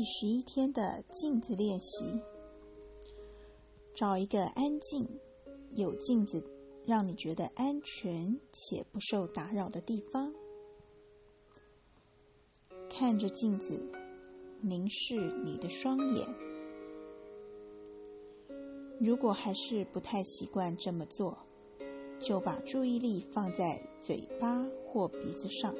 第十一天的镜子练习，找一个安静、有镜子让你觉得安全且不受打扰的地方，看着镜子，凝视你的双眼。如果还是不太习惯这么做，就把注意力放在嘴巴或鼻子上。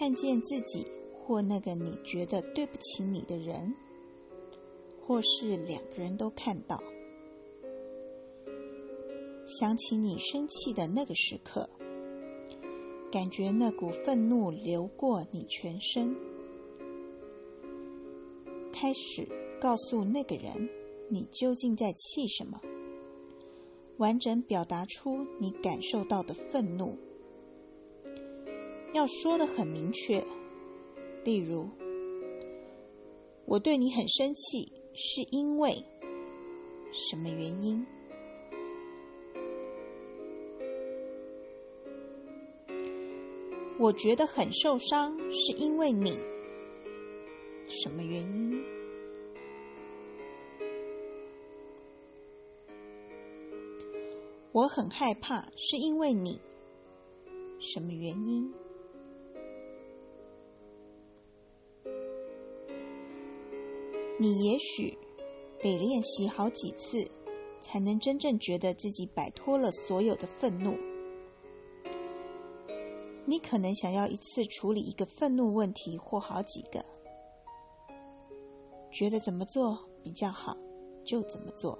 看见自己或那个你觉得对不起你的人，或是两个人都看到，想起你生气的那个时刻，感觉那股愤怒流过你全身，开始告诉那个人你究竟在气什么，完整表达出你感受到的愤怒。要说的很明确，例如，我对你很生气，是因为什么原因？我觉得很受伤，是因为你什么原因？我很害怕，是因为你什么原因？你也许得练习好几次，才能真正觉得自己摆脱了所有的愤怒。你可能想要一次处理一个愤怒问题，或好几个，觉得怎么做比较好，就怎么做。